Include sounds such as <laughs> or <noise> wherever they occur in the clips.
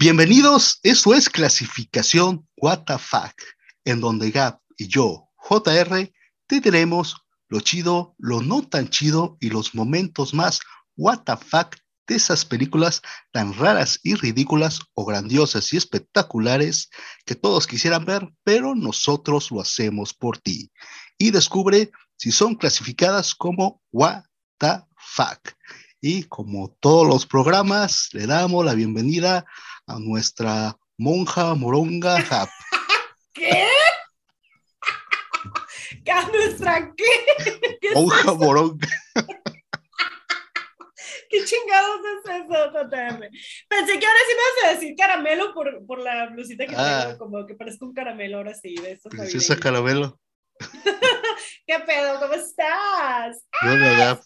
Bienvenidos, eso es clasificación WTF, en donde Gap y yo, JR, te diremos lo chido, lo no tan chido y los momentos más WTF de esas películas tan raras y ridículas o grandiosas y espectaculares que todos quisieran ver, pero nosotros lo hacemos por ti. Y descubre si son clasificadas como WTF. Y como todos los programas, le damos la bienvenida a nuestra monja moronga Hap. <laughs> ¿Qué? ¿A <laughs> nuestra qué? <laughs> ¿Qué monja moronga. ¿Qué chingados es eso, JR? Pensé que ahora sí me vas a decir caramelo por, por la blusita que Ah. tengo, como que parezco un caramelo ahora sí, de estos Princesa. Caramelo. ¿Qué pedo? ¿Cómo estás? Yo Gap.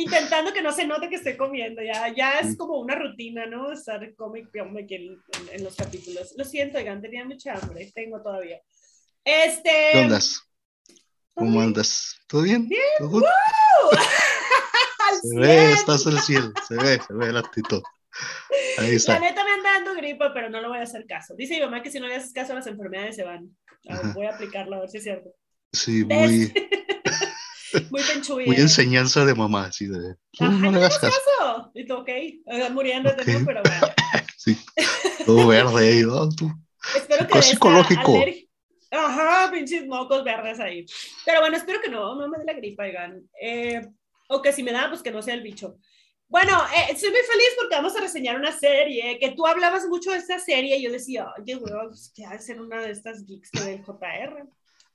Intentando que no se note que estoy comiendo, ya, ya es Mm. como una rutina, ¿no? Estar come aquí en, en- en los capítulos. Lo siento, oigan, tenía mucha hambre, tengo todavía. Este... ¿Qué andas? ¿Cómo andas? ¿Todo bien? Bien. ¿Todo good? ¡Uh! <laughs> ¡Al Se ve, estás en el cielo, se ve, se ve la actitud. Ahí La está. neta me anda dando gripa, pero no le voy a hacer caso. Dice mi mamá que si no le haces caso, las enfermedades se van. Voy a aplicarlo a ver si es cierto. Sí, muy, Muy penchuya. muy enseñanza de mamá, así de. Ajá, no no hagas. Y tú, ok, eh, muriéndote, Ok. ¿no? Pero bueno. <laughs> Sí, todo verde ¿no? Tú. Espero que de Psicológico. Ajá, pinches mocos verdes ahí. Pero bueno, espero que no, no me dé la gripa, oigan. Eh, o que si me da, pues que no sea el bicho. Bueno, eh, estoy muy feliz porque vamos a reseñar una serie, que tú hablabas mucho de esta serie y yo decía, oye, güey, pues, que ha de ser una de estas geeks del JR.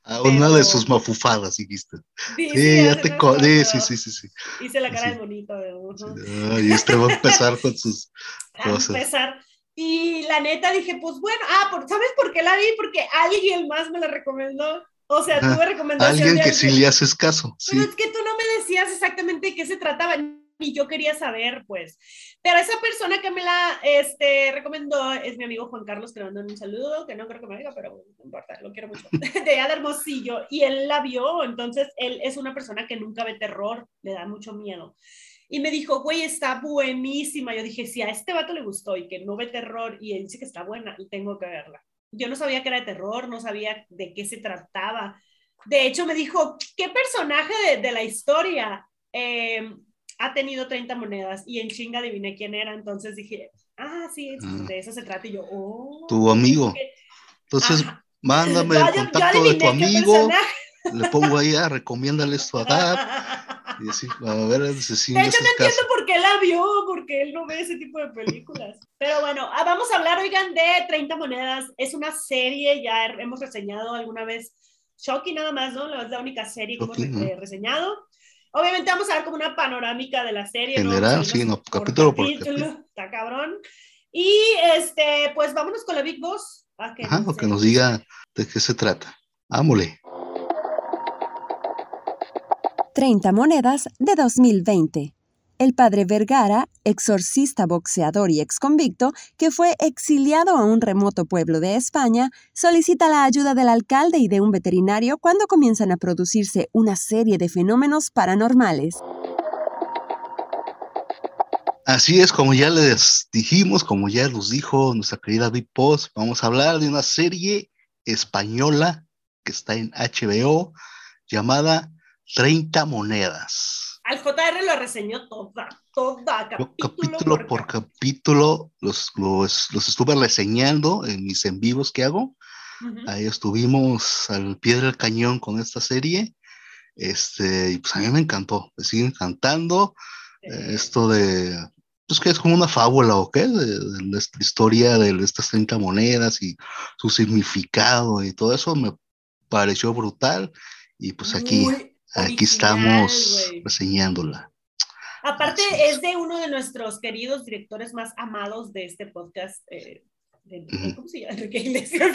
A una de sus mafufadas, dijiste. Sí, Sí, ya te co- sí, sí, sí, sí. Hice la cara de bonito. De. Ay, este va a empezar con sus. <laughs> a cosas. empezar. Y la neta dije, pues bueno, ah, por- ¿sabes por qué la vi? Porque alguien más me la recomendó. O sea, Ajá. tuve recomendación Alguien de que sí le haces caso. Pero es que tú no me decías exactamente de qué se trataba, ni yo quería saber, pues. Pero esa persona que me la este, recomendó es mi amigo Juan Carlos, que le mando un saludo, que no creo que me diga, pero bueno, no importa, lo quiero mucho. <laughs> De allá de Hermosillo. Y él la vio, entonces él es una persona que nunca ve terror, le da mucho miedo. Y me dijo, güey, está buenísima. Yo dije, si a este vato le gustó y que no ve terror y él dice que está buena, tengo que verla. Yo no sabía que era de terror, no sabía de qué se trataba. De hecho, me dijo, ¿qué personaje de, de la historia eh, ha tenido 30 monedas? Y en chinga adiviné quién era. Entonces dije, ah, sí, Mm. de eso se trata. Y yo, oh. Tu amigo. Entonces, Ajá. mándame Yo- el yo contacto de tu amigo. Le pongo ahí, ah, recomiéndale esto a Gap. <laughs> Y así, a ver si sí De hecho, no entiendo por qué la vio, porque él no ve ese tipo de películas. Pero bueno, ah, vamos a hablar, oigan, de 30 monedas. Es una serie, ya hemos reseñado alguna vez. Shocky nada más, ¿no? Es la única serie que hemos re- eh, reseñado. Obviamente vamos a ver como una panorámica de la serie. ¿no? General, a sí, no, capítulo por Está cabrón. Y este, pues vámonos con la Big Boss. a que Ajá, nos- o que nos diga de qué se trata. Ámole. 30 monedas de 2020. El padre Vergara, exorcista, boxeador y exconvicto, que fue exiliado a un remoto pueblo de España, solicita la ayuda del alcalde y de un veterinario cuando comienzan a producirse una serie de fenómenos paranormales. Así es, como ya les dijimos, como ya nos dijo nuestra querida Big vamos a hablar de una serie española que está en HBO llamada 30 monedas. Al JR lo reseñó toda, toda, Yo capítulo, capítulo por capítulo los, los, los estuve reseñando en mis en vivos que hago. Ujú. Ahí estuvimos al pie del cañón con esta serie. Este, y pues a mí me encantó, me sigue encantando. eh, esto de, pues que es como una fábula o qué, de, de la hist- historia de estas 30 monedas y su significado y todo eso me pareció brutal. Y pues aquí, Muy aquí estamos güey. reseñándola. Aparte, es. de uno de nuestros queridos directores más amados de este podcast. eh, de-. ¿Cómo se llama? <laughs> Enrique Iglesias.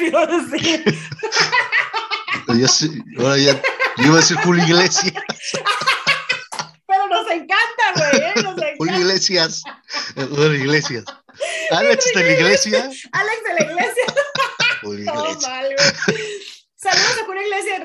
Ya sé- ahora ya, yo iba a decir Julio Iglesias, <laughs> Pero nos encanta, güey. ¿eh? Nos Julio. Iglesias, eh, Julio Iglesias. <laughs> Alex de la Iglesia, Alex de la Iglesia. Julio Todo mal, güey. Saludos a Julio Iglesias,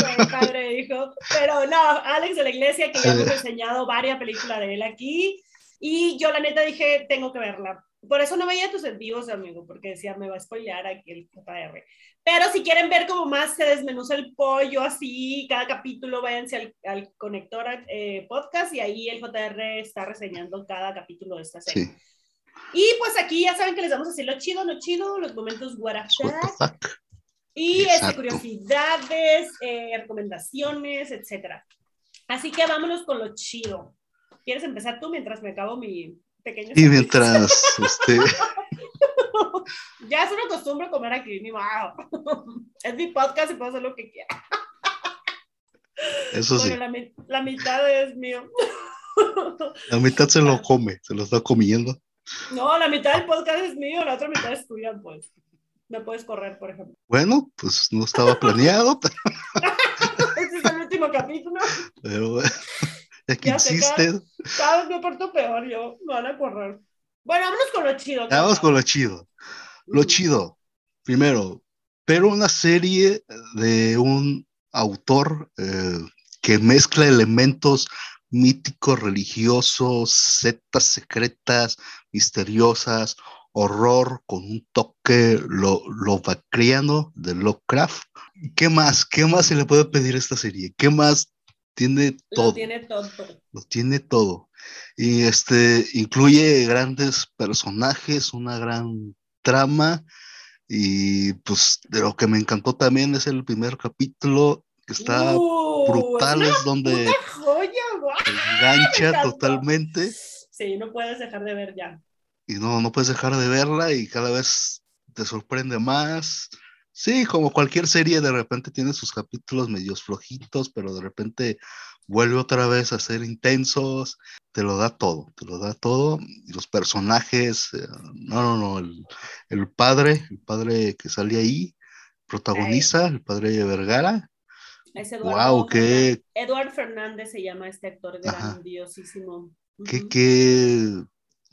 güey, padre e hijo. Pero no, Alex de la Iglesia, que ya hemos enseñado varias películas de él aquí. Y yo, la neta, dije, tengo que verla. Por eso no veía tus envíos, amigo, porque decía, me va a spoilear aquí el JR. Pero si quieren ver cómo más se desmenuza el pollo, así, cada capítulo, váyanse al, al conector eh, podcast y ahí el JR está reseñando cada capítulo de esta serie. Sí. Y pues aquí ya saben que les vamos a decir lo chido, lo chido, los momentos what y este, curiosidades, eh, recomendaciones, etcétera. Así que vámonos con lo chido. ¿Quieres empezar tú mientras me acabo mi pequeño? Y mientras, <laughs> este, Ya es una costumbre comer aquí, ni wow. Es mi podcast y puedo hacer lo que quiera. eso sí, Bueno, la, mi- la mitad es mío. la mitad se lo <laughs> come, se lo está comiendo. No, la mitad del podcast es mío, la otra mitad es tuya, pues. Me puedes correr, por ejemplo. Bueno, pues no estaba <laughs> planeado, <laughs> Este es el último capítulo. pero bueno, <laughs> ya que Ya sé, insistes, Cada vez me porto peor, yo. Me van a correr. Bueno, vámonos con lo chido. vamos con lo chido. Lo Ujú. chido, primero, pero una serie de un autor eh, que mezcla elementos míticos, religiosos, sectas secretas, misteriosas, horror con un toque lo, lovacriano de Lovecraft. ¿Qué más? ¿Qué más se le puede pedir a esta serie? ¿Qué más tiene todo? Lo tiene todo. lo tiene todo. Y este incluye grandes personajes, una gran trama. Y pues de lo que me encantó también es el primer capítulo, que está Uh, brutal, es es donde joya, engancha <laughs> totalmente Sí, no puedes dejar de ver ya. Y no, no puedes dejar de verla y cada vez te sorprende más. Sí, como cualquier serie, de repente tiene sus capítulos medios flojitos, pero de repente vuelve otra vez a ser intensos, te lo da todo, te lo da todo. Y los personajes, eh, no, no, no, el, el padre, el padre que sale ahí, protagoniza, el padre Vergara. Es Eduardo Wow, qué, Eduard Fernández se llama este actor Ajá. grandiosísimo. qué, Ujú. qué,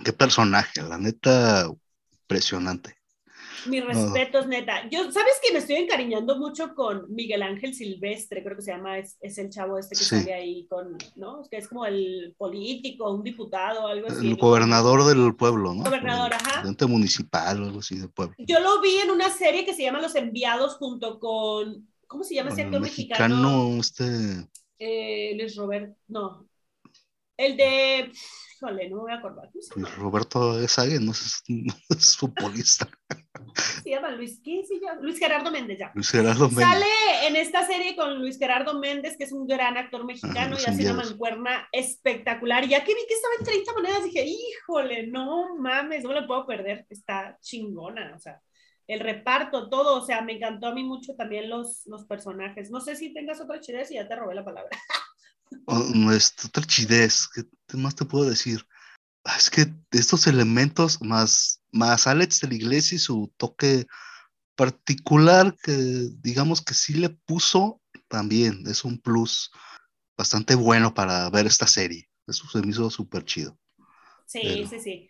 qué personaje, la neta, impresionante. Mis respetos, neta. Yo, ¿sabes que me estoy encariñando mucho con Miguel Ángel Silvestre? Creo que se llama, es, es el chavo este que Sí. sale ahí con, ¿no? Que es como el político, un diputado, algo así. El ¿no? gobernador del pueblo, ¿no? Gobernador, El ajá. presidente municipal algo así del pueblo. Yo lo vi en una serie que se llama Los Enviados junto con, ¿cómo se llama ese actor mexicano? mexicano, este, Eh, Luis Robert, no. El de, híjole, no me voy a acordar. Roberto Esague, no es, no <laughs> es futbolista. Se llama Luis, ¿qué se llama? Luis Gerardo Méndez, ya. Luis Gerardo Méndez. Sale en esta serie con Luis Gerardo Méndez, que es un gran actor mexicano Los y hace una mancuerna espectacular. Y ya que vi que estaba en 30 monedas, dije, híjole, no mames, no lo puedo perder. Está chingona, o sea, el reparto, todo, o sea, me encantó a mí mucho también los, los personajes. No sé si tengas otra chidez y ya te robé la palabra. <laughs> No, es otra chidez, ¿qué más te puedo decir? Ah, Es que estos elementos, más, más Alex de la Iglesia y su toque particular, que digamos que sí le puso, también es un plus bastante bueno para ver esta serie. Eso se me hizo súper chido. Sí, Pero- sí, sí.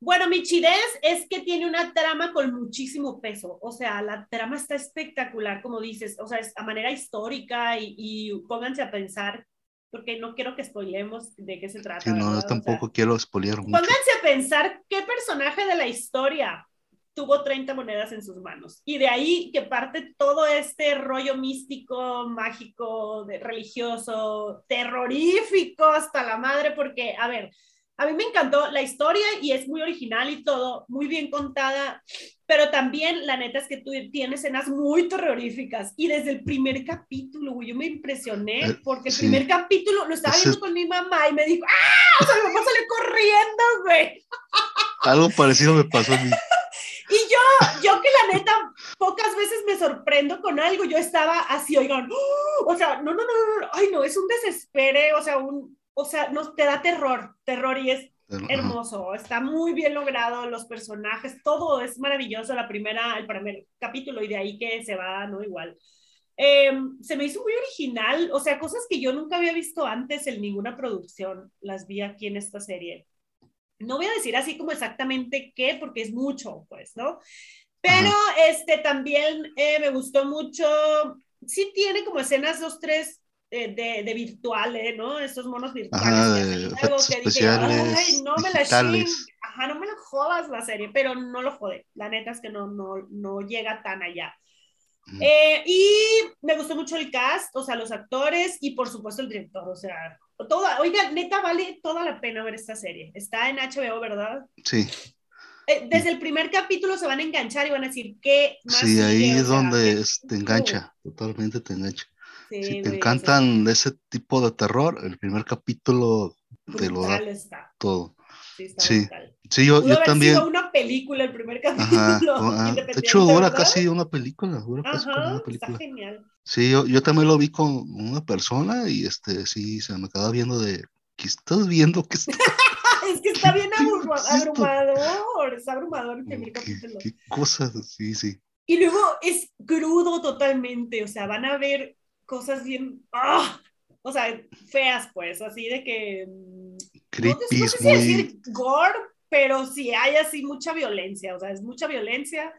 Bueno, mi chidez es que tiene una trama con muchísimo peso. O sea, la trama está espectacular, como dices. O sea, es a manera histórica y, y pónganse a pensar, porque no quiero que spoilemos de qué se trata. Sí, no, ¿verdad? yo O sea, tampoco quiero espolear mucho. pónganse a pensar qué personaje de la historia tuvo 30 monedas en sus manos. Y de ahí que parte todo este rollo místico, mágico, de- religioso, terrorífico hasta la madre, porque, a ver, a mí me encantó la historia y es muy original y todo, muy bien contada, pero también la neta es que tú tienes escenas muy terroríficas y desde el primer capítulo, güey, yo me impresioné Eh, porque el sí. primer capítulo lo estaba Ese- viendo con mi mamá y me dijo, ¡ah! O sea, mi mamá salió corriendo, güey. Algo parecido me pasó a mí. <laughs> Y yo, yo que la neta, pocas veces me sorprendo con algo, yo estaba así, oigan, ¡oh! o sea, no, no, no, no, no, ay, no, es un desespere, o sea, un, o sea, nos te da terror, terror y es hermoso, está muy bien logrado, los personajes, todo es maravilloso, la primera, el primer capítulo y de ahí que se va, ¿no? Igual. Eh, se me hizo muy original, o sea, cosas que yo nunca había visto antes en ninguna producción, las vi aquí en esta serie. No voy a decir así como exactamente qué, porque es mucho, pues, ¿no? Pero este también eh, me gustó mucho, sí tiene como escenas dos, tres de, de virtuales, ¿no? Estos monos virtuales. Ajá, de hacen algo efectos que dije, especiales, Ay, no me la ajá, no me lo jodas la serie, pero no lo jode. La neta es que no, no, no llega tan allá. Eh, y me gustó mucho el cast, o sea, los actores y por supuesto el director, o sea, toda, oiga, neta vale toda la pena ver esta serie. Está en HBO, ¿verdad? Sí. Eh, desde el primer capítulo se van a enganchar y van a decir qué más. Sí, ahí es donde te engancha, totalmente te engancha. Si te encantan ese tipo de terror, el primer capítulo te lo da todo. Sí, sí. yo, yo también. Sido una película el primer capítulo. Ah, de hecho, dura casi una película. Dura casi una película. Está genial. Sí, yo, yo también lo vi con una persona y este, sí, se me quedaba viendo de. ¿Qué estás viendo? ¿Qué está... <laughs> es que está <laughs> bien abrumador. Es abrumador el primer capítulo. Qué cosas, sí, sí. Y luego es crudo totalmente. O sea, van a ver cosas bien. ¡ah! O sea, feas, pues, así de que mm, creepy, no, sé si decir gore, pero sí hay así mucha violencia, o sea, es mucha violencia,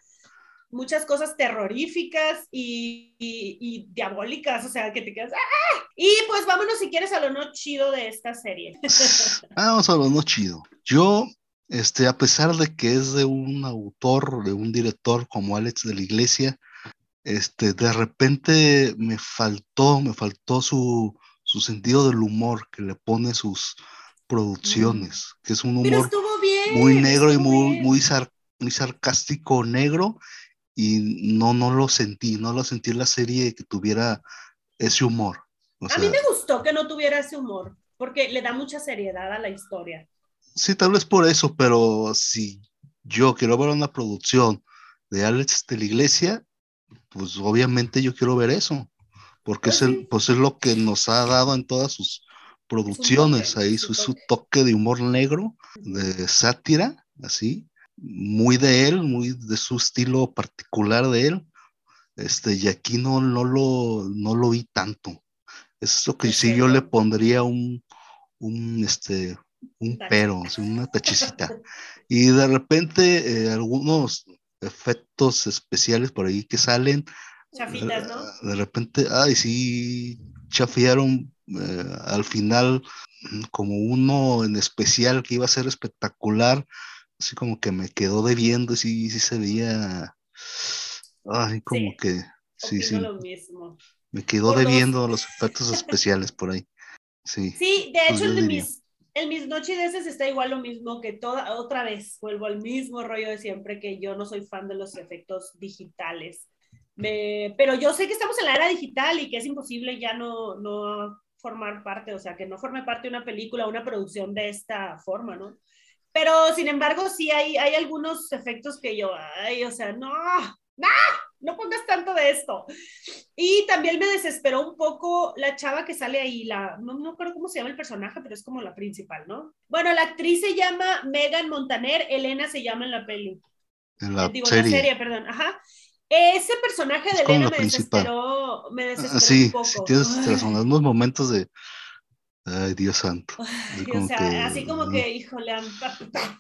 muchas cosas terroríficas y, y, diabólicas, o sea, que te quedas, ¡ah! Y pues vámonos si quieres a lo no chido de esta serie. Vamos a lo no chido. Yo, este, a pesar de que es de un autor, de un director como Alex de la Iglesia, este, de repente me faltó, me faltó su, su sentido del humor que le pone sus, producciones, que es un humor muy negro y muy, muy, muy sarcástico negro, y no, no lo sentí, no lo sentí en la serie que tuviera ese humor. a mí me gustó que no tuviera ese humor, porque le da mucha seriedad a la historia. Sí, tal vez por eso, pero si yo quiero ver una producción de Alex de la Iglesia, pues obviamente yo quiero ver eso, porque pues es, el, pues es lo que nos ha dado en todas sus producciones, ahí su, su, toque de humor negro, de sátira, así, muy de él, muy de su estilo particular de él. Este, y aquí no, no, lo, no lo vi tanto. Es lo que sí yo le pondría un, un, este, un pero, una <laughs> tachicita. Y de repente eh, algunos efectos especiales por ahí que salen. Chafitas, ¿no? De repente, ay, sí, chafiaron eh, al final como uno en especial que iba a ser espectacular, así como que me quedó debiendo, y sí, sí se veía, ay, como que, sí, sí. Me quedó debiendo los efectos especiales por ahí. Sí, sí de hecho, en mis, en mis noches está igual lo mismo que toda, otra vez, vuelvo al mismo rollo de siempre, que yo no soy fan de los efectos digitales. pero yo sé que estamos en la era digital y que es imposible ya no, no formar parte, o sea, que no forme parte de una película, una producción de esta forma, ¿no? Pero, sin embargo, sí hay, hay algunos efectos que yo, ay, o sea, no, no, no pongas tanto de esto. Y también me desesperó un poco la chava que sale ahí, la, no, no acuerdo cómo se llama el personaje, pero es como la principal, ¿no? Bueno, la actriz se llama Megan Montaner, Elena se llama en la peli. En la, Digo, serie. la serie, perdón, ajá. Ese personaje de Elena me desesperó, me desesperó sí, un poco. Sí, tienes razón, unos momentos de, Ay, Dios santo. <laughs> o sea, así como que, híjole,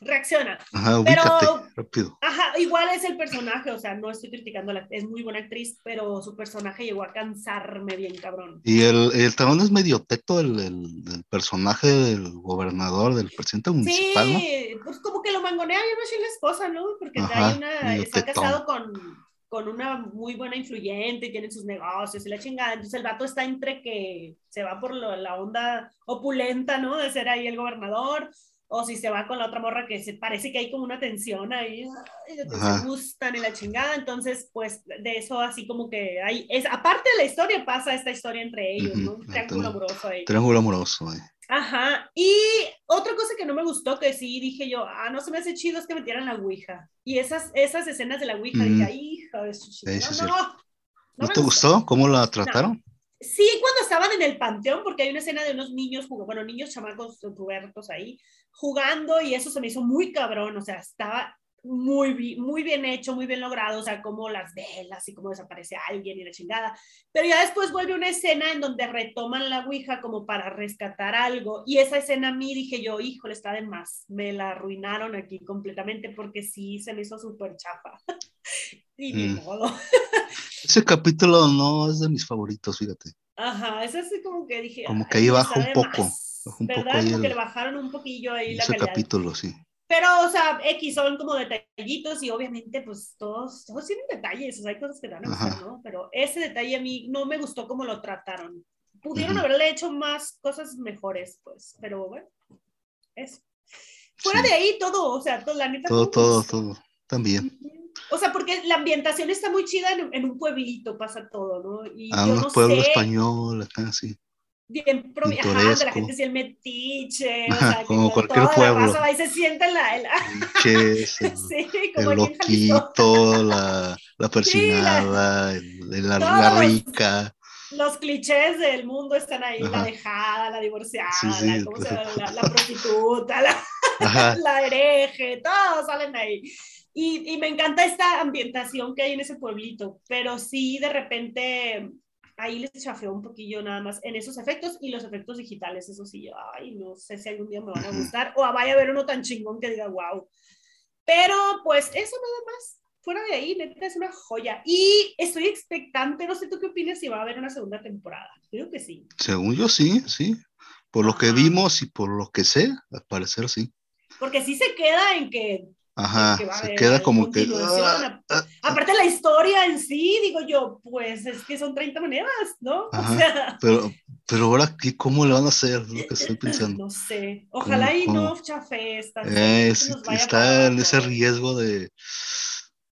reacciona. Ajá, pero, rápido. Ajá, igual es el personaje, o sea, no estoy criticando, es muy buena actriz, pero su personaje llegó a cansarme bien, cabrón. Y el, el talón es medio teto, el, el, personaje del gobernador, del presidente municipal, sí, pues como que lo mangonea bien así la esposa, ¿no? Porque hay una, está casado con con una muy buena influyente, tienen sus negocios y la chingada. Entonces el vato está entre que se va por la onda opulenta, ¿no? De ser ahí el gobernador, o si se va con la otra morra que se parece que hay como una tensión ahí, se gustan y la chingada. Entonces, pues de eso así como que hay, es, aparte de la historia, pasa esta historia entre ellos, ¿no? Un triángulo amoroso ahí. Triángulo amoroso, ahí. Ajá. Y otra cosa que no me gustó, que sí dije yo, ah, no se me hace chido, es que metieran la Ouija. Y esas, esas escenas de la Ouija, dije, hija de su no, no, no, te gustó? ¿Cómo la trataron? Sí, cuando estaban en el panteón, porque hay una escena de unos niños, bueno, niños chamacos pubertos ahí, jugando, y eso se me hizo muy cabrón, o sea, estaba muy, muy bien hecho, muy bien logrado, o sea, como las velas y cómo desaparece alguien y la chingada. Pero ya después vuelve una escena en donde retoman la Ouija como para rescatar algo. Y esa escena a mí dije yo, híjole, está de más. Me la arruinaron aquí completamente porque sí se me hizo súper chafa. <laughs> y ni mm. modo. Ese capítulo no es de mis favoritos, fíjate. Ajá, es así como que dije. Como que ahí baja un poco. ¿Verdad? como que le bajaron un poquillo ahí la Ese capítulo, sí. Pero, o sea, X son como detallitos y obviamente, pues todos, todos tienen detalles, o sea, hay cosas que dan a ¿no? Pero ese detalle a mí no me gustó cómo lo trataron. Pudieron haberle hecho más cosas mejores, pues, pero bueno, eso. Fuera de ahí todo, o sea, todo, la neta. Todo, todo, todo, también. O sea, porque la ambientación está muy chida en, un pueblito, pasa todo, ¿no? Y ah, un pueblo español, acá sí bien ajá, de la gente sí el metiche, o sea, como cualquier pueblo. La ahí se siente la, la... sí, como el loquito, la, la persinada, la, la, rica. Los, clichés del mundo están ahí, la dejada, la divorciada, la, ¿cómo se llama? la, prostituta, la, <laughs> la hereje, todos salen ahí. Y, y me encanta esta ambientación que hay en ese pueblito, pero sí de repente ahí les chafeó un poquillo nada más en esos efectos y los efectos digitales, eso sí, ay, no sé si algún día me van a gustar o vaya a haber uno tan chingón que diga, wow. Pero pues eso nada más, fuera de ahí, neta es una joya. Y estoy expectante, no sé tú qué opinas si va a haber una segunda temporada. Creo que sí. Según yo sí, sí. Por lo que vimos y por lo que sé, al parecer sí. Porque sí se queda en que Ajá, se queda como que... Ah, ah. Aparte la historia en sí, digo yo, pues es que son 30 monedas, ¿no? o sea, pero, pero ahora, ¿cómo le van a hacer? lo que estoy <laughs> pensando. No sé, ojalá y no chafe esta. Eh, está en ese riesgo de,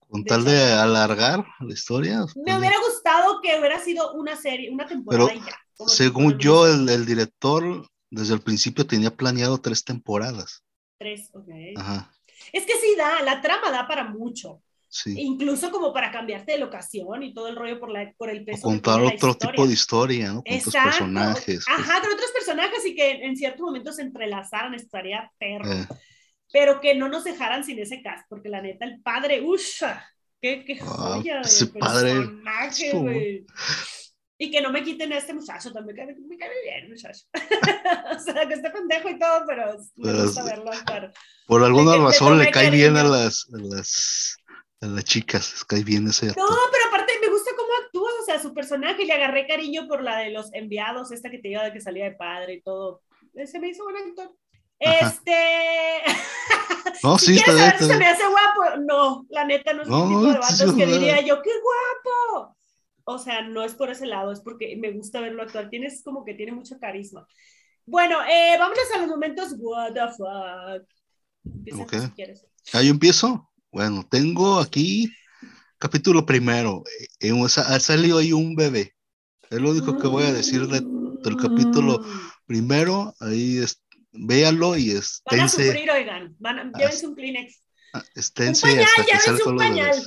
con tal de alargar la historia. Me pues, hubiera gustado que hubiera sido una serie, una temporada y ya. Según yo, el, el director desde el principio tenía planeado tres temporadas. Tres, ok. Ajá. Es que sí da, la trama da para mucho. Sí. Incluso como para cambiarte de locación y todo el rollo por, la, por el peso. O contar otro tipo de historia, ¿no? Con otros personajes. Pues. Ajá, con otros personajes y que en cierto momento se entrelazaran, estaría perro. Eh. Pero que no nos dejaran sin ese cast, porque la neta, el padre, ¡usha! ¡Qué, qué ah, joya! ese padre. güey. Y que no me quiten a este muchacho, también me cae, me cae bien, muchacho. <laughs> o sea, que esté pendejo y todo, pero me gusta verlo actuar. Por alguna razón le cae bien a las, a las, a las chicas, les cae bien ese actor. No, pero aparte me gusta cómo actúa, o sea, su personaje, le agarré cariño por la de los enviados, esta que te iba de que salía de padre y todo. Se me hizo buen actor. Este. <laughs> No, sí, <laughs> está saber si se me hace guapo? No, la neta no es no, tipo de vatos que diría yo, ¡qué guapo! o sea, no es por ese lado, es porque me gusta verlo actuar. Tienes como que tiene mucho carisma. Bueno, eh, vámonos a los momentos what the fuck. okay. si quieres. ¿Ah, yo empiezo? Bueno, tengo aquí capítulo primero. Eh, en, ha salido ahí un bebé. Es lo único que voy a decir del capítulo primero. Ahí es, véanlo y esténse. Van a sufrir, oigan. Van a, llévense un Kleenex. Ah, esténse un pañal, hasta que un pañal.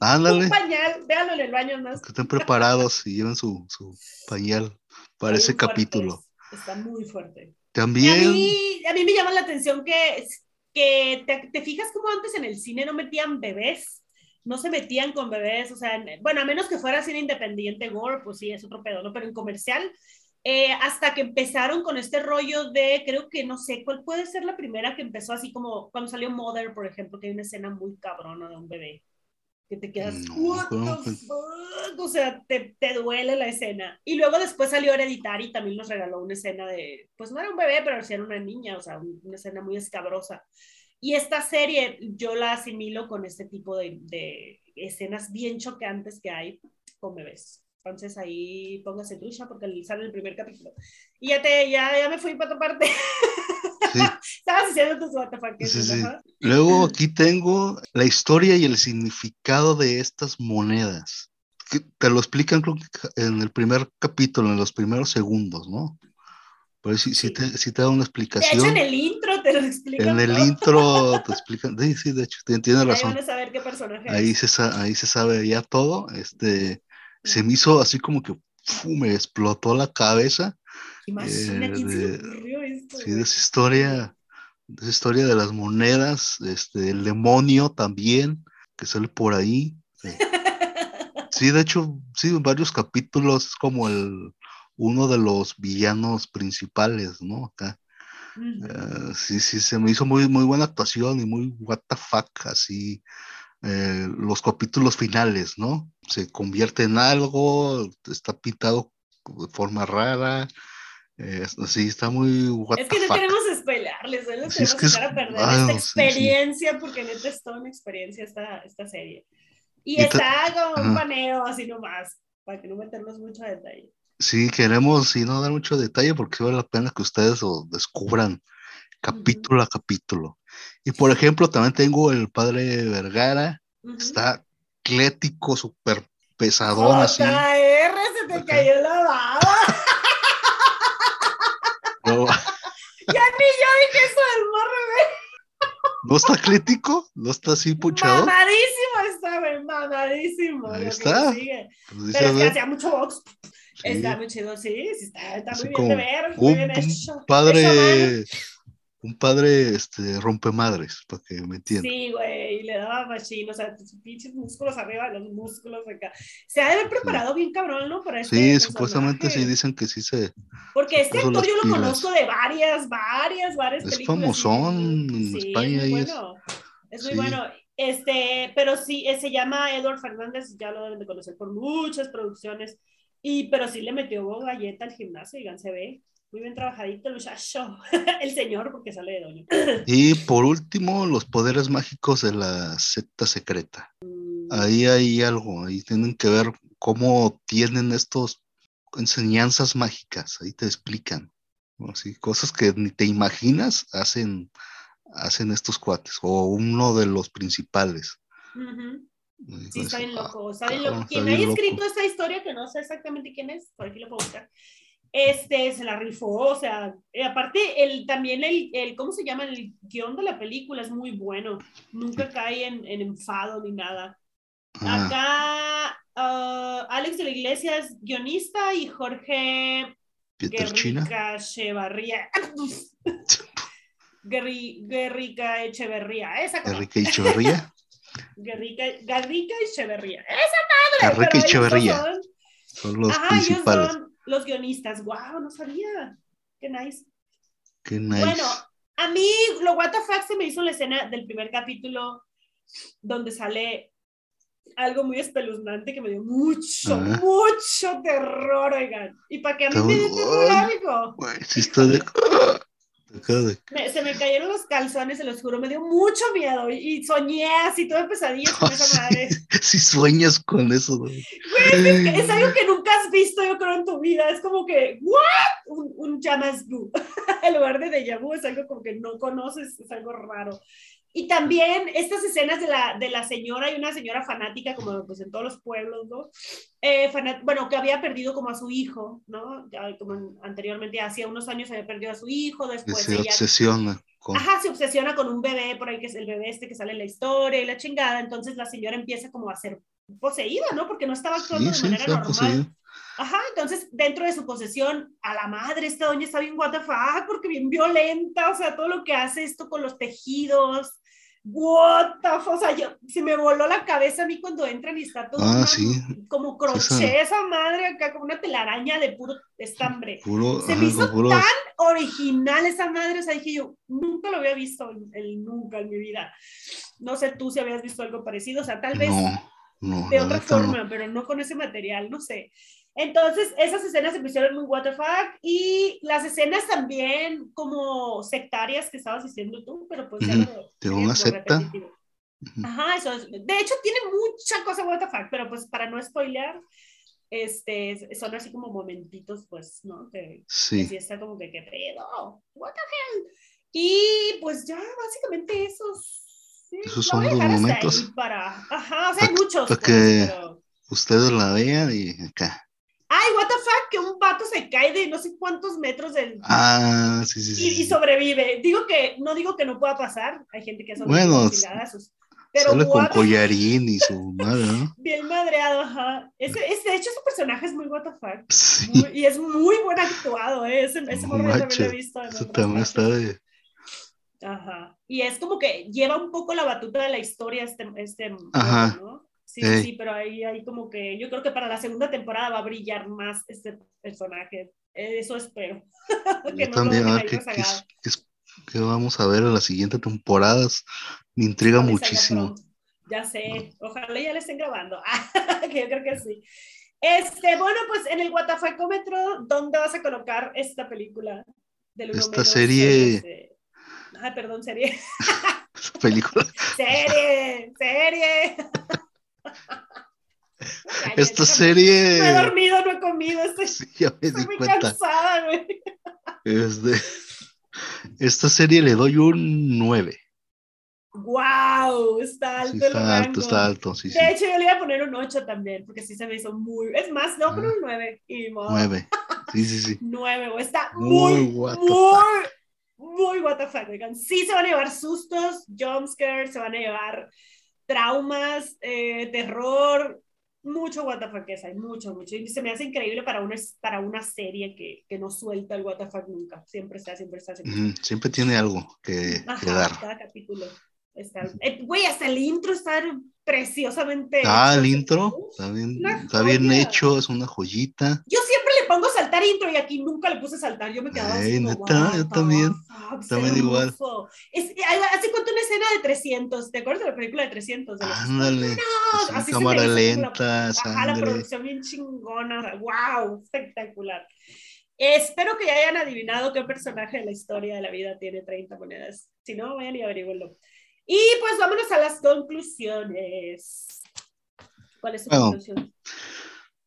Ándale. Un pañal, véanlo en el baño más. Que estén preparados y lleven su, su pañal para ese capítulo. Está muy fuerte. También. A mí, a mí, me llama la atención que, que te, te, fijas como antes en el cine no metían bebés, no se metían con bebés, o sea, bueno, a menos que fuera cine independiente, gore, pues sí, es otro pedo, ¿no? Pero en comercial, eh, hasta que empezaron con este rollo de, creo que no sé, ¿cuál puede ser la primera que empezó así como cuando salió Mother, por ejemplo, que hay una escena muy cabrona de un bebé? Que te quedas, what the fuck? O sea, te, te, duele la escena. Y luego después salió Hereditary y también nos regaló una escena de, pues no era un bebé, pero sí era una niña, o sea, una escena muy escabrosa. Y esta serie yo la asimilo con este tipo de, de escenas bien chocantes que hay con bebés. Entonces ahí póngase trucha porque sale el primer capítulo. Y ya, te, ya, ya me fui para otra parte. <laughs> Estabas diciendo tus sí, Luego aquí tengo la historia y el significado de estas monedas. Que te lo explican en el primer capítulo, en los primeros segundos, ¿no? Pero si, si, te, te da una explicación. De hecho, en el intro te lo explican. En el intro te explican. Sí, sí, de hecho, tienes razón. Ahí, saber qué personaje ahí, Se, ahí se sabe ya todo. Este, se me hizo así como que me explotó la cabeza. Imagínate, eh, de, esto, sí, de esa historia, esa historia de las monedas, este, el demonio también, que sale por ahí. <laughs> Sí, de hecho, sí, en varios capítulos es como el uno de los villanos principales, ¿no? Acá. Eh, sí, sí, se me hizo muy, muy buena actuación y muy what the fuck, así eh, los capítulos finales, ¿no? Se convierte en algo, está pintado de forma rara, Eh, sí, está muy what Es que no fuck. queremos spoilearles, solo Sí, es queremos que es- a perder ah, esta no, sí, sí. experiencia, porque neta es toda una experiencia esta, esta serie. Y, Y ta- está como un ajá. paneo así nomás, para que no meternos mucho a detalle. Sí, queremos, sí, no dar mucho detalle porque vale la pena que ustedes lo descubran capítulo a capítulo. Y por ejemplo, también tengo el padre Vergara, Ujú. está atlético, súper pesadón así. JR, se te Ajá. cayó la No, <laughs> Ya ni yo dije eso del morro, güey. ¿no está atlético, no está así puchado. Mamadísimo está, güey, mamadísimo. Ahí está. sigue. Pues Pero es que hacía mucho box. sí, Está muy chido, sí, sí, está, está muy bien de ver, muy bien hecho. Padre, un padre, este, rompemadres, para que me entiendan. Sí, güey, y le daba machín, o sea, sus pinches músculos arriba, los músculos acá. Se ha de haber preparado bien cabrón, ¿no? Para este Sí, supuestamente sí personaje. dicen que sí se, Porque este actor yo lo pilas. conozco de varias, varias, varias Es películas. famosón en sí, España Es muy es- bueno. Es muy sí. bueno. Este, pero sí, eh, se llama Edward Fernández, ya lo deben de conocer por muchas producciones. Y, pero sí le metió galleta al gimnasio, digan, se ve. Muy bien trabajadito el muchacho. <laughs> el señor, porque sale de doña. Y por último, los poderes mágicos de la secta secreta. Mm, Ahí hay algo, ahí tienen que ver cómo tienen estos enseñanzas mágicas, ahí te explican. Así, cosas que ni te imaginas hacen, hacen estos cuates, o uno de los principales. ujú. Y Sí, está dices, bien "Ah, loco. Está bien cabrón, loco. está Quien bien haya loco". escrito esta historia, que no sé exactamente quién es, por aquí lo puedo buscar, este, se la rifó, o sea, eh, aparte, el, también el, el, ¿cómo se llama? El guion de la película es muy bueno. Nunca cae en, en enfado ni nada. Acá, ah, Alex de la Iglesia es guionista y Jorge. Guerrica Echevarría. <laughs> Guerri- Guerrica Echeverría. Esa cosa. Enrique Echeverría. <laughs> Guerrica, Garrica Echeverría. Esa madre. Ellos Echeverría. son- Son los Ajá, ellos principales. son los guionistas. Wow, no sabía. Qué nice. Qué nice. Bueno, a mí lo what the fuck se me hizo la escena del primer capítulo donde sale algo muy espeluznante que me dio mucho, mucho terror, oigan. Y para que a mí me dio terror algo, sí está de... me- se me cayeron los calzones, se los juro, me dio mucho miedo y, y soñé así, tuve pesadillas con <laughs> esa madre. Si sueñas con eso, güey. Que Es algo que nunca has visto, yo creo, en tu vida. Es como que, ¿what? Un, un llamas <laughs> en lugar de déjà vu, es algo como que no conoces, es algo raro. Y también estas escenas de la, de la señora, y una señora fanática, como pues en todos los pueblos, ¿no? Eh, fanat- bueno, que había perdido como a su hijo, ¿no? Ya, como en- anteriormente, hacía unos años había perdido a su hijo, después se ella obsesiona con... Ajá, se obsesiona con un bebé por ahí, que es el bebé este que sale en la historia y la chingada. Entonces la señora empieza como a ser poseída, ¿no? Porque no estaba actuando Sí, de manera normal. poseído. Ajá, entonces dentro de su posesión, a la madre, esta doña está bien what the fuck, porque bien violenta, o sea, todo lo que hace esto con los tejidos. What the fuck, o sea, yo, se me voló la cabeza a mí cuando entran y está todo Ah, una- sí. como crochet esa madre acá, como una telaraña de puro estambre Puro, Se ajá, me hizo puro- tan original esa madre, o sea, dije yo, nunca lo había visto, el, nunca en mi vida. No sé tú si habías visto algo parecido, o sea, tal vez No, no, de otra neta no. forma, pero no con ese material, no sé. Entonces, esas escenas se me hicieron muy what the fuck, y las escenas también como sectarias que estabas diciendo tú, pero pues Ujú, lo- de una secta. repetitivo. Ajá, eso es. De hecho, tiene mucha cosa what the fuck, pero pues para no spoilear, este, son así como momentitos, pues, ¿no? Que, que Sí, sí está como que, ¿qué pedo? ¿What the hell? Y pues ya, básicamente esos. sí, Esos son los momentos. Para, ajá, o sea, hay muchos. pa' pues, que- pero- ustedes la vean y acá. Ay, what the fuck, que un pato se cae de no sé cuántos metros del. Ah, sí, sí, sí. y, sobrevive. Digo que, no digo que no pueda pasar. Hay gente que ha sobrevivido Bueno, chingazos, Pero Sale con collarín y su madre, ¿no? <laughs> Bien madreado, ajá. Ese, ese, de hecho, ese personaje es muy what the fuck. Sí, Muy- y es muy buen actuado, ¿eh? Ese, ese No yo también lo he visto. eso también está de... Ajá. Y es como que lleva un poco la batuta de la historia este, este Ajá. ¿no? Sí, sí, sí, pero ahí hay como que yo creo que para la segunda temporada va a brillar más este personaje. Eso espero. <laughs> que Yo no también, lo a dejen ver ahí qué, vamos a ver en las siguientes temporadas. Me intriga muchísimo. Ya sé, ojalá ya le estén grabando. <laughs> que yo creo que sí. Este, bueno, pues en el Guatafacómetro, ¿dónde vas a colocar esta película? Del esta serie. Ay, perdón, serie. <laughs> película. serie, serie. Esta serie. No he dormido, no he comido. Estoy, sí, ya me estoy di muy cuenta. cansada, güey. Este, esta serie le doy un 9. ¡Wow! Está alto Sí, el está alto, rango. está alto, sí, sí. De hecho, yo le iba a poner un 8 también, porque sí se me hizo muy. Es más, no, pero un 9. Y modo. 9. Sí, sí, sí. <laughs> 9, güey. Está Muy muy, muy what the fuck, oigan. Sí se van a llevar sustos, jumpscares, se van a llevar traumas, eh, terror, mucho fuck es, hay mucho, mucho. Y se me hace increíble para una, para una serie que, que no suelta el what the fuck nunca. Siempre está, siempre está, siempre Siempre tiene algo que, que Ajá, dar. cada capítulo. Está, eh, güey, hasta el intro está preciosamente. Ah, hecho. el intro está bien, está bien hecho, es una joyita. Yo siempre le pongo saltar intro y aquí nunca le puse saltar. Yo me quedaba Ey, así. neta, what yo también, fuck, también igual. Es, hace cuánto una escena de 300. ¿Te acuerdas de la película de 300? De los Ándale, No, así, cámara lenta, Ajá, la sangre. producción bien chingona. wow, espectacular. Espero que ya hayan adivinado qué personaje de la historia de la vida tiene 30 monedas. Si no, vayan y averiguenlo. Y pues vámonos a las conclusiones. ¿Cuál es tu Bueno. conclusión?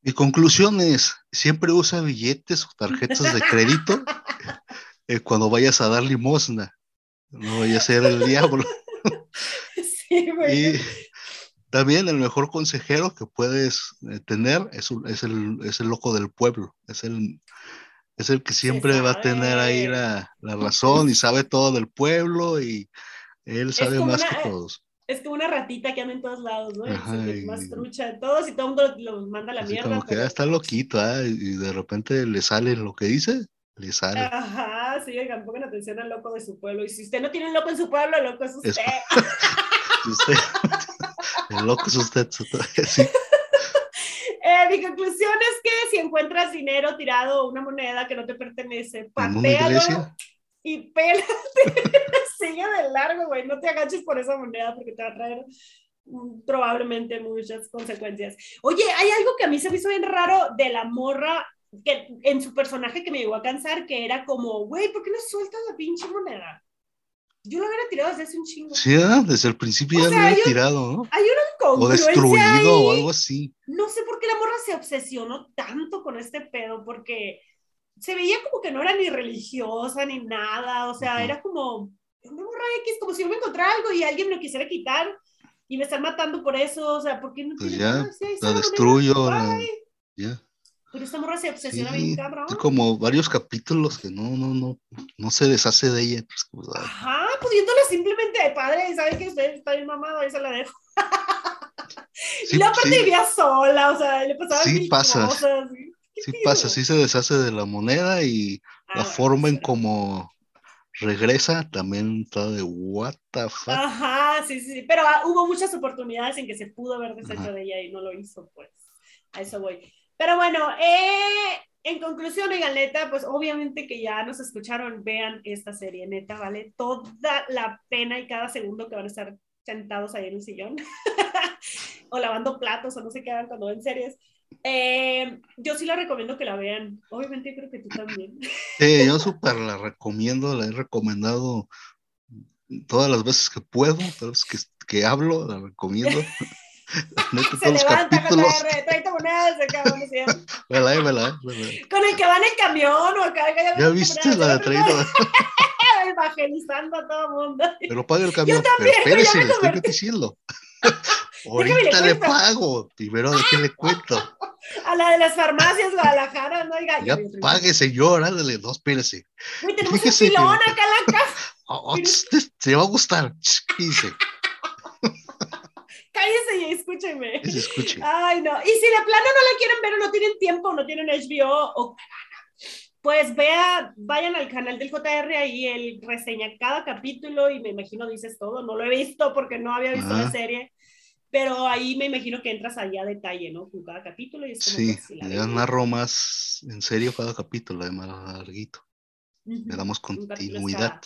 Mi conclusión es, siempre usa billetes o tarjetas de crédito <laughs> eh, cuando vayas a dar limosna. No vaya a ser el diablo. <laughs> Sí, güey. Y también el mejor consejero que puedes eh, tener es, es, el, es el loco del pueblo. Es el, es el que siempre va a tener ahí la, la razón y sabe todo del pueblo y él sabe más una- que todos. Es como una ratita que anda en todos lados, ¿no? Es Ajá, el y- más trucha todos y todo el mundo los manda a la Así mierda. como que pero- ah, está loquito, ah, y de repente le sale lo que dice, le sale. Ajá, sí, oigan, pongan atención al loco de su pueblo. Y si usted no tiene un loco en su pueblo, el loco es usted. Es- usted- <laughs> el loco es usted. <laughs> sí. Eh, mi conclusión es que si encuentras dinero tirado, una moneda que no te pertenece, patealo y pélate. <laughs> Sigue de largo, güey. No te agaches por esa moneda porque te va a traer mm, probablemente muchas consecuencias. Oye, hay algo que a mí se me hizo bien raro de la morra que en su personaje que me llegó a cansar, que era como, güey, ¿por qué no sueltas la pinche moneda? Yo lo hubiera tirado desde hace un chingo. sí, desde el principio O ya sea, lo yo- tirado, ¿no? Hay una O destruido o ahí. algo así. No sé por qué la morra se obsesionó tanto con este pedo, porque se veía como que no era ni religiosa ni nada, o sea, era como una morra X, como si yo me encontrara algo y alguien me lo quisiera quitar y me están matando por eso, o sea, ¿por qué no Pues tiene ya, nada? Sí, La destruyo, la- ya. Pero esta morra se Sí, obsesiona bien cabrón. como varios capítulos que no, no, no, no se deshace de ella. pues, Ajá, pudiéndole simplemente de padre, sabe que usted está bien mamado, ahí se la dejo. sí, <laughs> y la aparte sí, vivía sola, o sea, le pasaban Sí mil pasa. cosas. ¿sí? ¿Qué sí pasa, sí se deshace de la moneda y Ah, la forma en cómo regresa también está de what the fuck. Ajá, sí, sí, pero ah, hubo muchas oportunidades en que se pudo haber deshecho Ajá. de ella y no lo hizo, pues. A eso voy. Pero bueno, eh, en conclusión, oigan, neta, pues obviamente que ya nos escucharon, vean esta serie, neta, vale toda la pena y cada segundo que van a estar sentados ahí en el sillón <laughs> o lavando platos o no sé qué hagan cuando ven series. Eh, yo sí la recomiendo que la vean. Obviamente creo que tú también. Sí, yo súper la recomiendo, la he recomendado todas las veces que puedo, todas las veces que, que hablo, la recomiendo. <laughs> Neta, Se levanta, capítulos, JR, 30 monedas de ¿sí? vela, vela, ahí, vela. Con el que va en el camión o acá. ¿Ya viste la de 30? <laughs> Evangelizando a todo el mundo. Pero paga el camión. también, pero güey, ya me estoy diciendo. <laughs> Ahorita le pago. Primero déjele <laughs> cuento. A la de las farmacias Guadalajara, no oiga. Ya pague, señor, ándale, no, espérese. Güey, tenemos Fíjese un filón acá en la casa. <laughs> Oh, oh, te va a gustar. Dice, <laughs> Cállese y escúcheme. escuche. Ay, no. Y si de plano no la quieren ver o no tienen tiempo, no tienen HBO o pues vea, vayan al canal del JR ahí, él reseña cada capítulo y me imagino dices todo, no lo he visto porque no había visto la Ah. serie, pero ahí me imagino que entras allá a detalle, ¿no? Con cada capítulo y es como Sí, si ya narro más en serio cada capítulo, además larguito. Ujú. Le damos continuidad.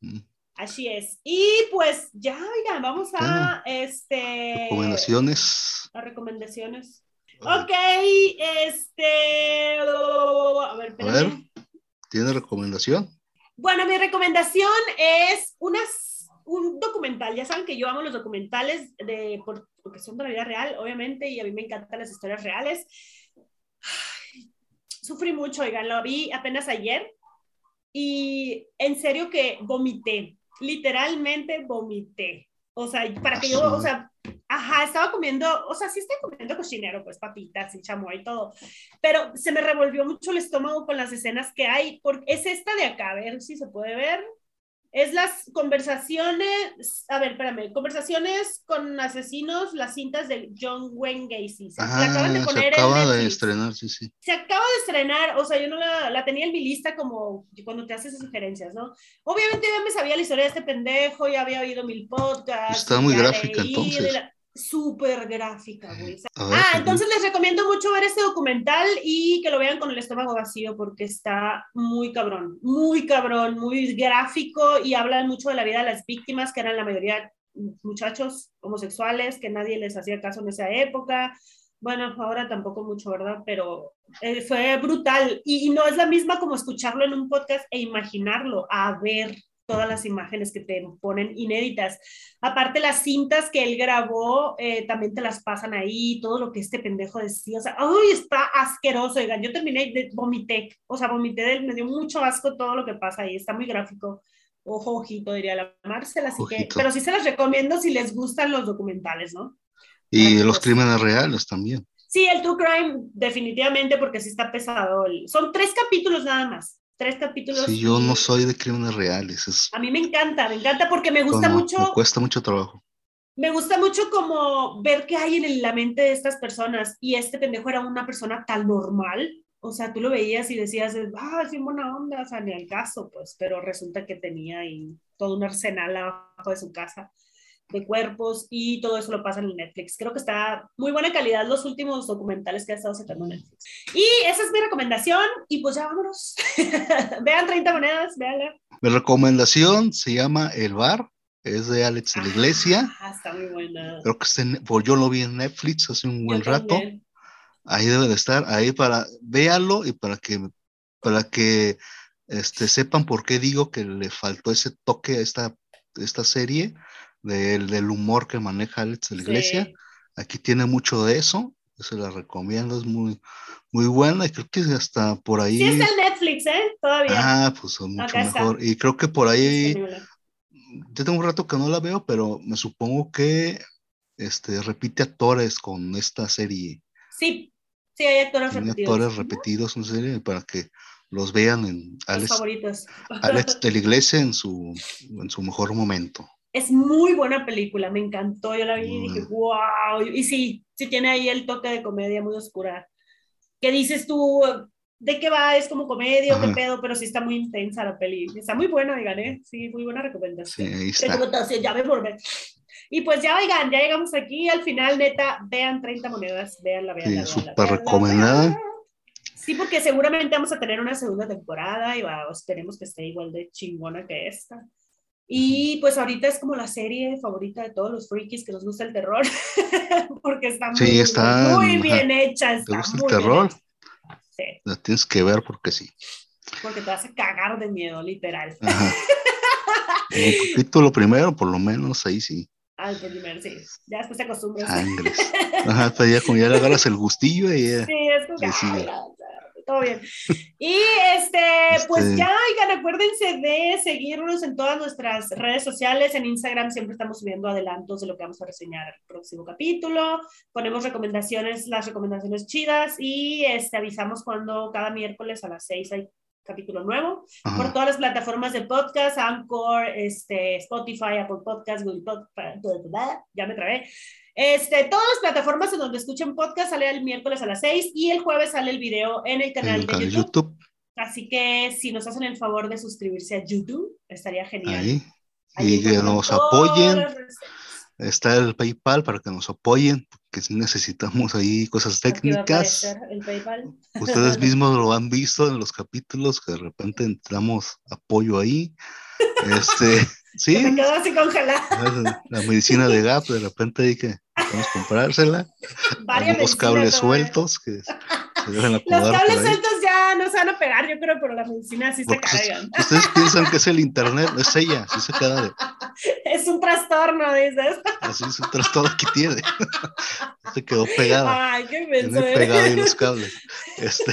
Mm. Así es. Y pues ya, oigan, vamos a este Recomendaciones. a recomendaciones. Ok, este. A ver, A ver, ¿tiene recomendación? Bueno, mi recomendación es unas, un documental. Ya saben que yo amo los documentales de, por- porque son de la vida real, obviamente, y a mí me encantan las historias reales. Sufrí mucho, oigan, lo vi apenas ayer y en serio que vomité, literalmente vomité. O sea, para que yo, o sea, ajá, estaba comiendo, o sea, sí estoy comiendo cochinero, pues papitas y chamoy y todo, pero se me revolvió mucho el estómago con las escenas que hay, porque es esta de acá, a ver si se puede ver. Es las conversaciones, a ver, espérame, conversaciones con asesinos, las cintas de John Wayne Gacy. Se, la acaban de Ah, se poner en acaba de estrenar, sí, sí. Se acaba de estrenar, o sea, yo no la, la tenía en mi lista como cuando te haces sugerencias, ¿no? Obviamente ya me sabía la historia de este pendejo, ya había oído mil podcasts. Está muy gráfica, entonces. la- Súper gráfica, güey. Ah, sí, entonces les recomiendo mucho ver este documental y que lo vean con el estómago vacío porque está muy cabrón, muy cabrón, muy gráfico y hablan mucho de la vida de las víctimas, que eran la mayoría muchachos homosexuales, que nadie les hacía caso en esa época. Bueno, ahora tampoco mucho, ¿verdad? Pero eh, fue brutal y, y no es la misma como escucharlo en un podcast e imaginarlo, a ver todas las imágenes que te ponen inéditas. Aparte, las cintas que él grabó eh, también te las pasan ahí, todo lo que este pendejo decía. O sea, ¡ay! Está asqueroso. Oigan, yo terminé de vomité. O sea, vomité, me dio mucho asco todo lo que pasa ahí. Está muy gráfico. Ojo, ojito, diría la Marcela. Así que, Ojito. pero sí se las recomiendo si les gustan los documentales, ¿no? Y Ay, los crímenes reales también. Sí, el True Crime, definitivamente, porque sí está pesado. Son tres capítulos nada más. Tres capítulos. Sí, yo no soy de crímenes reales. Es, A mí me encanta, me encanta porque me gusta no, mucho. Me cuesta mucho trabajo. me gusta mucho como ver qué hay en la mente de estas personas y este pendejo era una persona tan normal, o sea, tú lo veías y decías, ah, es bien buena onda, o sea, ni al caso, pues, pero resulta que tenía ahí todo un arsenal abajo de su casa de cuerpos y todo eso lo pasa en Netflix. Creo que está muy buena calidad los últimos documentales que ha estado sacando Netflix. Y esa es mi recomendación y pues ya vámonos. <laughs> Vean 30 monedas, véanla. Mi recomendación se llama El Bar. Es de Alex de la Iglesia. Ah, está muy buena. Creo que está pues yo lo vi en Netflix hace un buen Yo rato. también. Ahí debe de estar, ahí para, véalo y para que, para que este, sepan por qué digo que le faltó ese toque a esta, esta serie del, del humor que maneja Alex de la Sí. Iglesia. Aquí tiene mucho de eso, se la recomiendo, es muy, muy buena y creo que hasta por ahí. Sí está en Netflix, ¿eh? Todavía. Ah, pues son mucho Acá está. mejor. Y creo que por ahí, yo tengo un rato que no la veo, pero me supongo que este, repite actores con esta serie. Sí, sí, hay actores Tiene repetidos. actores repetidos en serie para que los vean en Los Alex, favoritos. Alex <laughs> de la Iglesia en su, en su mejor momento. Es muy buena película, me encantó. Yo la vi y dije, wow. Y sí, sí tiene ahí el toque de comedia muy oscura. ¿Qué dices tú? ¿De qué va? ¿Es como comedia o qué pedo? Pero sí está muy intensa la peli. Está muy buena, oigan, ¿eh? Sí, muy buena Sí, recomendación. ahí está. Recomendación, ya me volvé. Y pues ya, oigan, ya llegamos aquí al final, neta, vean 30 monedas, veanla, veanla, Sí, súper recomendada. veanla. Sí, porque seguramente vamos a tener una segunda temporada y va, esperemos que esté igual de chingona que esta. Y pues ahorita es como la serie favorita de todos los frikis que nos gusta el terror, <laughs> porque está muy, Sí, está- muy ajá. bien hecha. ¿Te Está gusta el muy terror? Sí, La tienes que ver porque sí. porque te a cagar de miedo, literal. Ajá. <laughs> Un capítulo primero, por lo menos, ahí sí. Al primer, sí. Ya después te acostumbras. Sangres. <laughs> Ajá, pero ya como ya le agarras el gustillo y ya. Sí, es como que, sí. ya, todo bien. Y este, pues Este- ya, oigan, acuérdense de seguirnos en todas nuestras redes sociales. En Instagram siempre estamos subiendo adelantos de lo que vamos a reseñar el próximo capítulo. Ponemos recomendaciones, las recomendaciones chidas y este, avisamos cuando cada miércoles a las 6 hay capítulo nuevo por Ajá. todas las plataformas de podcast, Anchor, este, Spotify, Apple Podcast, Google Podcast, ya me trabé. Este, todas las plataformas en donde escuchen podcast sale el miércoles a las 6 y el jueves sale el video en el canal el de canal de YouTube. YouTube, Así que si nos hacen el favor de suscribirse a YouTube, estaría genial. ahí. Ahí Y que nos apoyen. Está el PayPal para que nos apoyen, porque sí necesitamos ahí cosas técnicas. el PayPal. Ustedes <laughs> mismos lo han visto en los capítulos que de repente entramos apoyo ahí. Este, <laughs> sí, me quedo así congelada. la medicina de GAP, de repente hay que Necesitamos comprársela. Los cables sueltos que <laughs> se deben Los cables sueltos ya no se van a pegar, yo creo, pero la medicina sí Porque se cargan. ustedes <laughs> piensan que es el internet, es ella, sí se queda de, Es un trastorno, dices. así es un trastorno que tiene. <laughs> se quedó pegada. Ay, qué menso pegada ahí los cables. Este,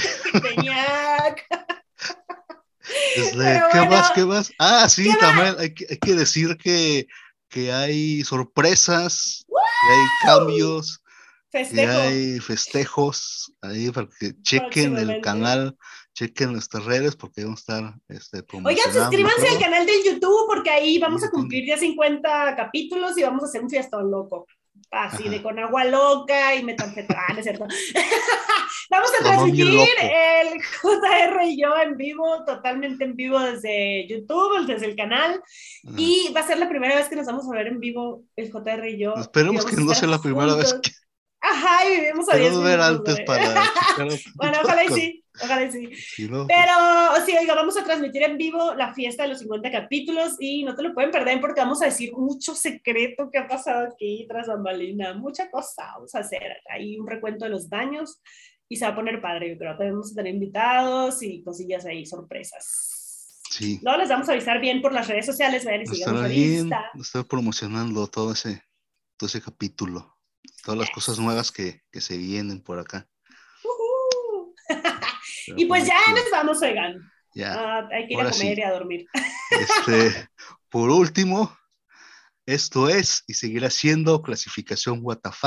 ¿Qué bueno, más? ¿Qué más? Ah, sí, ¿qué también hay que, hay que decir que, que hay sorpresas, que hay cambios, que Festejo. hay festejos ahí para que chequen el canal, chequen nuestras redes porque vamos a estar este, Oigan, suscríbanse al canal del YouTube porque ahí vamos a cumplir ya 50 capítulos y vamos a hacer un fiestón loco. Así de con agua loca y metanfetamina. Ah, no es cierto. <laughs> vamos a transmitir el JR y yo en vivo, totalmente en vivo desde YouTube, desde el canal. Ajá. Y va a ser la primera vez que nos vamos a ver en vivo el JR y yo. Esperemos que no sea la primera vez juntos. que Ajá, y vivimos a 10 queremos ver antes para. <laughs> Bueno, ojalá y sí, ojalá sí. No, Pero sí, oiga, vamos a transmitir en vivo la fiesta de los 50 capítulos y no te lo pueden perder porque vamos a decir mucho secreto que ha pasado aquí tras bambalina, mucha cosa. Vamos a hacer ahí un recuento de los daños y se va a poner padre, yo creo. También vamos a tener invitados y cosillas ahí, sorpresas. sí. Luego les vamos a avisar bien por las redes sociales, vayan y estar promocionando todo ese, todo ese capítulo, todas las cosas nuevas que, que se vienen por acá. Y a pues ya nos vamos, oigan. Ya. Ah, hay que ir a ahora sí. comer y a dormir. Este, <laughs> por último, esto es y seguirá siendo clasificación WTF.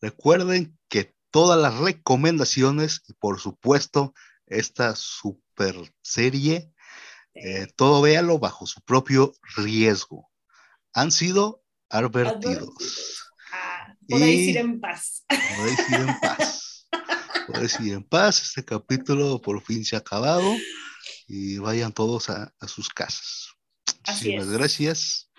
Recuerden que todas las recomendaciones y por supuesto esta super serie, eh, todo véalo bajo su propio riesgo. Han sido advertidos. Ah, podéis Y- ir en paz. Podéis ir en paz. <laughs> Ir en paz. Este capítulo por fin se ha acabado y vayan todos a, a sus casas. Así Muchísimas es. gracias.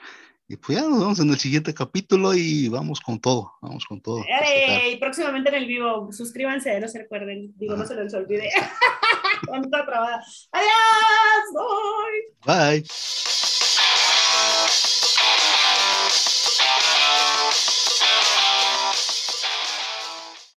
Y pues ya nos vemos en el siguiente capítulo y vamos con todo. Vamos con todo. ¡Ey! próximamente en el vivo, suscríbanse, no se recuerden, digo, no se les olvide. <laughs> Está trabada. Adiós, bye. Bye.